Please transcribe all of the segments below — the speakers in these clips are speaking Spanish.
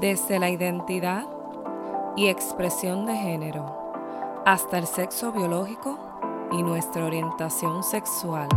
Desde la identidad y expresión de género hasta el sexo biológico y nuestra orientación sexual.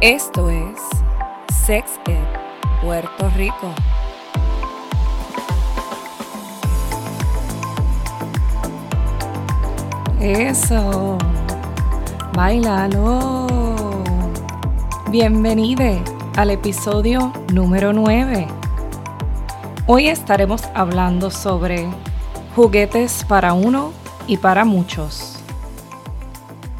Esto es Sex Ed Puerto Rico. Eso. Bailalo. Bienvenido al episodio número 9. Hoy estaremos hablando sobre juguetes para uno y para muchos.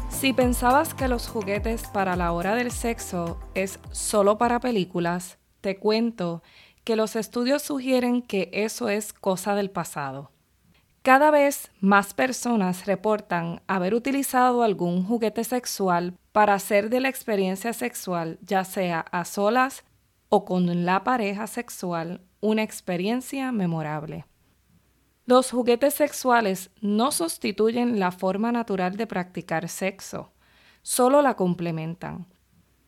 Si pensabas que los juguetes para la hora del sexo es solo para películas, te cuento que los estudios sugieren que eso es cosa del pasado. Cada vez más personas reportan haber utilizado algún juguete sexual para hacer de la experiencia sexual, ya sea a solas o con la pareja sexual, una experiencia memorable. Los juguetes sexuales no sustituyen la forma natural de practicar sexo, solo la complementan.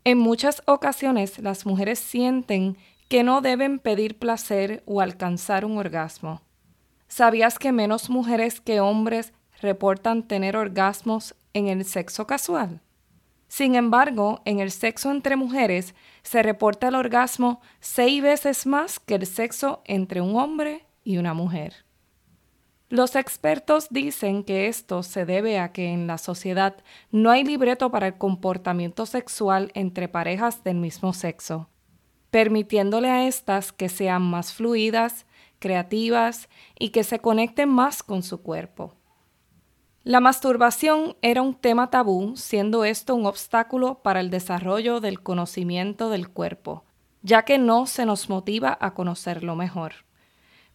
En muchas ocasiones las mujeres sienten que no deben pedir placer o alcanzar un orgasmo ¿Sabías que menos mujeres que hombres reportan tener orgasmos en el sexo casual? Sin embargo, en el sexo entre mujeres se reporta el orgasmo seis veces más que el sexo entre un hombre y una mujer. Los expertos dicen que esto se debe a que en la sociedad no hay libreto para el comportamiento sexual entre parejas del mismo sexo, permitiéndole a estas que sean más fluidas, creativas y que se conecten más con su cuerpo. La masturbación era un tema tabú, siendo esto un obstáculo para el desarrollo del conocimiento del cuerpo, ya que no se nos motiva a conocerlo mejor.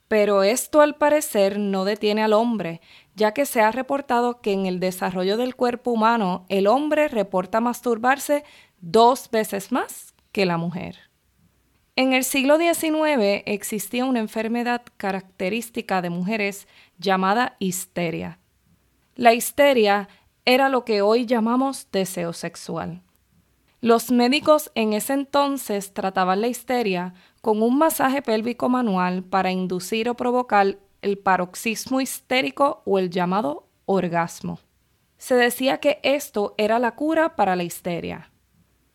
Pero esto al parecer no detiene al hombre, ya que se ha reportado que en el desarrollo del cuerpo humano el hombre reporta masturbarse dos veces más que la mujer. En el siglo XIX existía una enfermedad característica de mujeres llamada histeria. La histeria era lo que hoy llamamos deseo sexual. Los médicos en ese entonces trataban la histeria con un masaje pélvico manual para inducir o provocar el paroxismo histérico o el llamado orgasmo. Se decía que esto era la cura para la histeria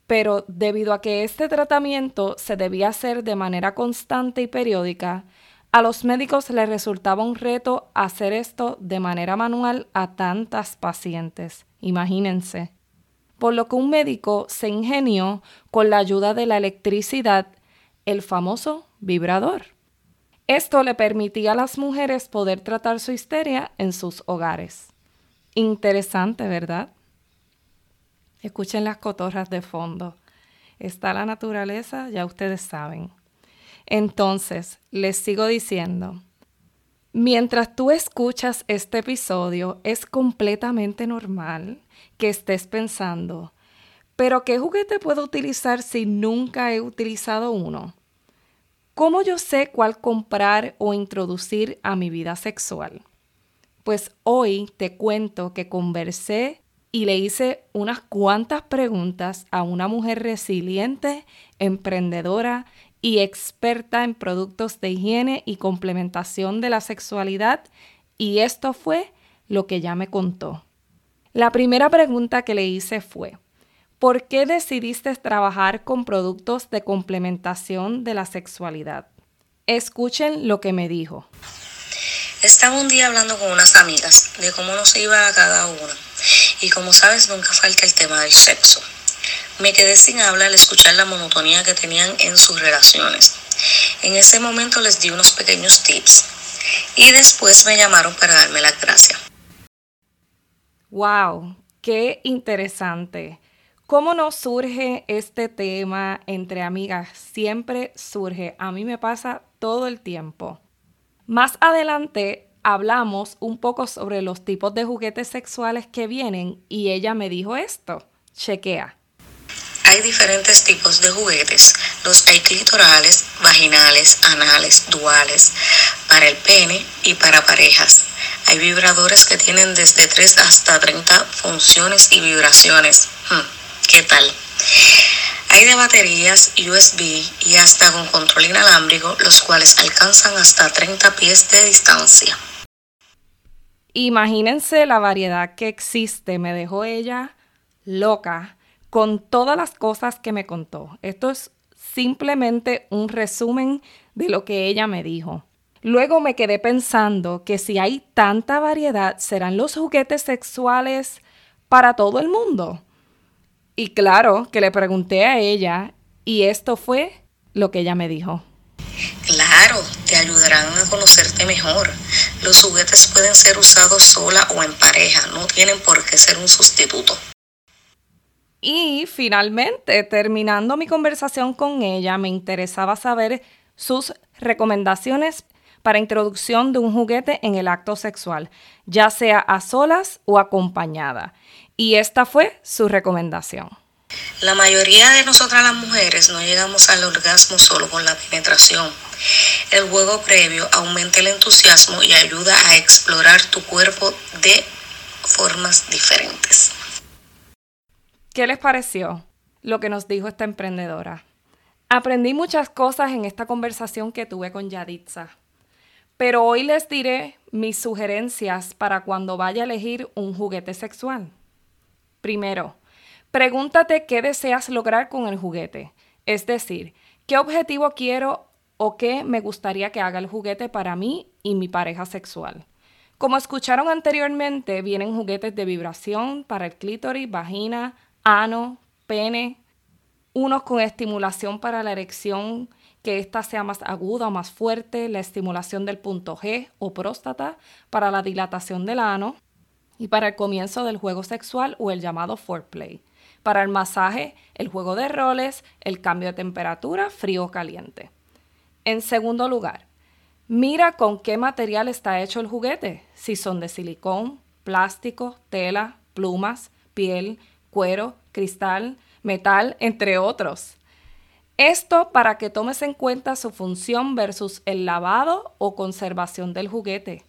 pero debido a que este tratamiento se debía hacer de manera constante y periódica, a los médicos les resultaba un reto hacer esto de manera manual a tantas pacientes. Imagínense. Por lo que un médico se ingenió con la ayuda de la electricidad el famoso vibrador. Esto le permitía a las mujeres poder tratar su histeria en sus hogares. Interesante, ¿verdad? Escuchen las cotorras de fondo. Está la naturaleza, ya ustedes saben. Entonces, les sigo diciendo, mientras tú escuchas este episodio, es completamente normal que estés pensando, pero ¿qué juguete puedo utilizar si nunca he utilizado uno? ¿Cómo yo sé cuál comprar o introducir a mi vida sexual? Pues hoy te cuento que conversé y le hice unas cuantas preguntas a una mujer resiliente, emprendedora y experta en productos de higiene y complementación de la sexualidad y esto fue lo que ella me contó. La primera pregunta que le hice fue, ¿por qué decidiste trabajar con productos de complementación de la sexualidad? Escuchen lo que me dijo. Estaba un día hablando con unas amigas de cómo nos iba a cada una y como sabes, nunca falta el tema del sexo. Me quedé sin habla al escuchar la monotonía que tenían en sus relaciones. En ese momento les di unos pequeños tips y después me llamaron para darme la gracia. ¡Wow! ¡Qué interesante! ¿Cómo no surge este tema entre amigas? Siempre surge. A mí me pasa todo el tiempo. Más adelante hablamos un poco sobre los tipos de juguetes sexuales que vienen y ella me dijo esto. Chequea. Hay diferentes tipos de juguetes. Los hay clitorales, vaginales, anales, duales, para el pene y para parejas. Hay vibradores que tienen desde 3 hasta 30 funciones y vibraciones. Hmm, ¿Qué tal? Hay de baterías USB y hasta con control inalámbrico, los cuales alcanzan hasta 30 pies de distancia. Imagínense la variedad que existe, me dejó ella loca con todas las cosas que me contó. Esto es simplemente un resumen de lo que ella me dijo. Luego me quedé pensando que si hay tanta variedad, ¿serán los juguetes sexuales para todo el mundo? Y claro que le pregunté a ella y esto fue lo que ella me dijo. Claro, te ayudarán a conocerte mejor. Los juguetes pueden ser usados sola o en pareja, no tienen por qué ser un sustituto. Y finalmente, terminando mi conversación con ella, me interesaba saber sus recomendaciones para introducción de un juguete en el acto sexual, ya sea a solas o acompañada. Y esta fue su recomendación. La mayoría de nosotras las mujeres no llegamos al orgasmo solo con la penetración. El juego previo aumenta el entusiasmo y ayuda a explorar tu cuerpo de formas diferentes. ¿Qué les pareció lo que nos dijo esta emprendedora? Aprendí muchas cosas en esta conversación que tuve con Yaditza. Pero hoy les diré mis sugerencias para cuando vaya a elegir un juguete sexual. Primero, pregúntate qué deseas lograr con el juguete. Es decir, qué objetivo quiero o qué me gustaría que haga el juguete para mí y mi pareja sexual. Como escucharon anteriormente, vienen juguetes de vibración para el clítoris, vagina, ano, pene, unos con estimulación para la erección que ésta sea más aguda o más fuerte, la estimulación del punto G o próstata para la dilatación del ano y para el comienzo del juego sexual o el llamado foreplay. Para el masaje, el juego de roles, el cambio de temperatura, frío o caliente. En segundo lugar, mira con qué material está hecho el juguete, si son de silicón, plástico, tela, plumas, piel, cuero, cristal, metal, entre otros. Esto para que tomes en cuenta su función versus el lavado o conservación del juguete,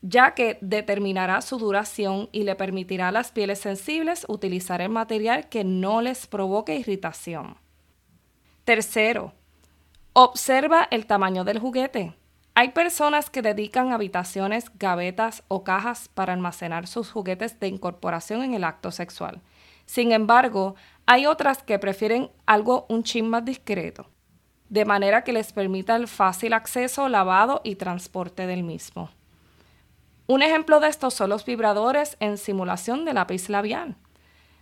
ya que determinará su duración y le permitirá a las pieles sensibles utilizar el material que no les provoque irritación. Tercero, observa el tamaño del juguete. Hay personas que dedican habitaciones, gavetas o cajas para almacenar sus juguetes de incorporación en el acto sexual. Sin embargo, hay otras que prefieren algo un chin más discreto, de manera que les permita el fácil acceso, lavado y transporte del mismo. Un ejemplo de estos son los vibradores en simulación de lápiz labial.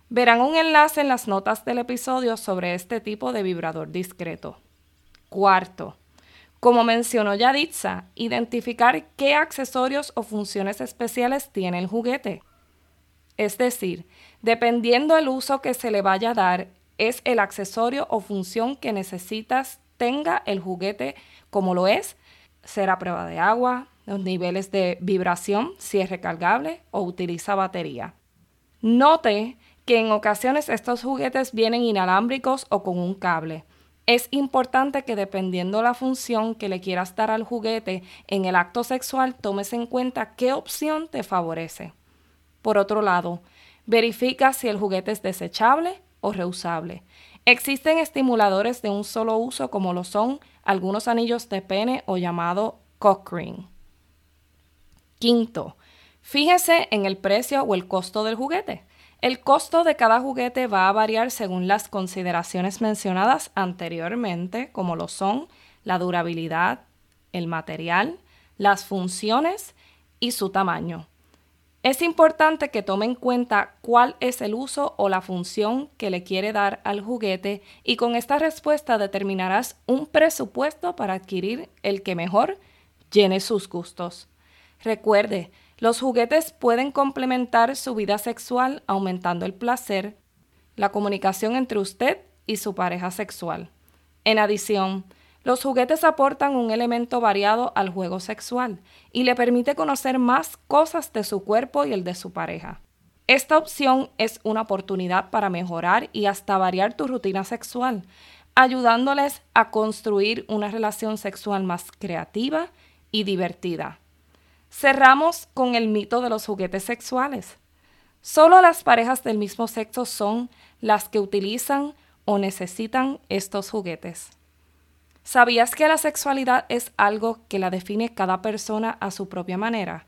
Verán un enlace en las notas del episodio sobre este tipo de vibrador discreto. Cuarto, como mencionó Yaditza, identificar qué accesorios o funciones especiales tiene el juguete. Es decir, dependiendo del uso que se le vaya a dar, es el accesorio o función que necesitas tenga el juguete como lo es, será prueba de agua, los niveles de vibración, si es recargable o utiliza batería. Note que en ocasiones estos juguetes vienen inalámbricos o con un cable. Es importante que dependiendo la función que le quieras dar al juguete en el acto sexual, tomes en cuenta qué opción te favorece. Por otro lado, verifica si el juguete es desechable o reusable. Existen estimuladores de un solo uso como lo son algunos anillos de pene o llamado cock. Quinto, fíjese en el precio o el costo del juguete. El costo de cada juguete va a variar según las consideraciones mencionadas anteriormente, como lo son la durabilidad, el material, las funciones y su tamaño. Es importante que tome en cuenta cuál es el uso o la función que le quiere dar al juguete y con esta respuesta determinarás un presupuesto para adquirir el que mejor llene sus gustos. Recuerde, los juguetes pueden complementar su vida sexual aumentando el placer, la comunicación entre usted y su pareja sexual. En adición, los juguetes aportan un elemento variado al juego sexual y le permite conocer más cosas de su cuerpo y el de su pareja. Esta opción es una oportunidad para mejorar y hasta variar tu rutina sexual, ayudándoles a construir una relación sexual más creativa y divertida. Cerramos con el mito de los juguetes sexuales. Solo las parejas del mismo sexo son las que utilizan o necesitan estos juguetes. ¿Sabías que la sexualidad es algo que la define cada persona a su propia manera?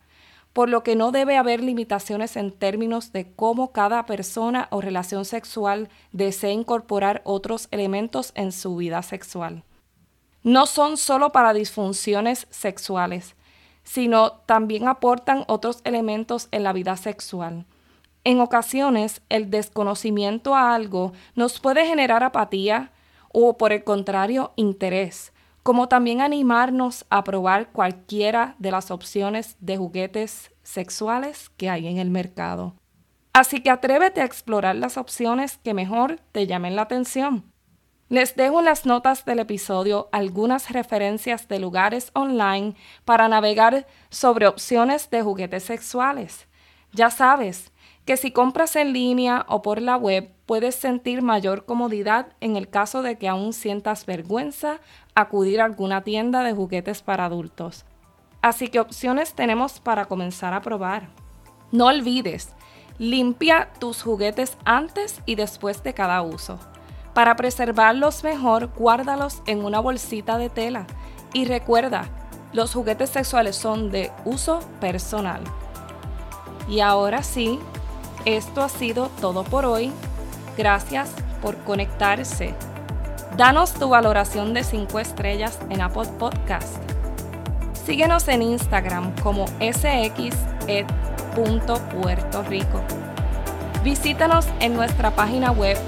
Por lo que no debe haber limitaciones en términos de cómo cada persona o relación sexual desea incorporar otros elementos en su vida sexual. No son solo para disfunciones sexuales, sino también aportan otros elementos en la vida sexual. En ocasiones, el desconocimiento a algo nos puede generar apatía, o por el contrario interés, como también animarnos a probar cualquiera de las opciones de juguetes sexuales que hay en el mercado. Así que atrévete a explorar las opciones que mejor te llamen la atención. Les dejo en las notas del episodio algunas referencias de lugares online para navegar sobre opciones de juguetes sexuales. Ya sabes, que si compras en línea o por la web puedes sentir mayor comodidad en el caso de que aún sientas vergüenza acudir a alguna tienda de juguetes para adultos. Así que opciones tenemos para comenzar a probar. No olvides, limpia tus juguetes antes y después de cada uso. Para preservarlos mejor, guárdalos en una bolsita de tela. Y recuerda, los juguetes sexuales son de uso personal. Y ahora sí, esto ha sido todo por hoy. Gracias por conectarse. Danos tu valoración de 5 estrellas en Apple Podcast. Síguenos en Instagram como sxed.puertorico. Visítanos en nuestra página web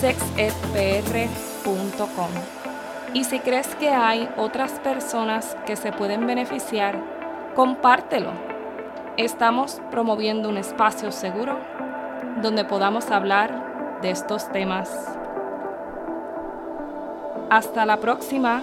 sexedpr.com. Y si crees que hay otras personas que se pueden beneficiar, compártelo. Estamos promoviendo un espacio seguro donde podamos hablar de estos temas. Hasta la próxima.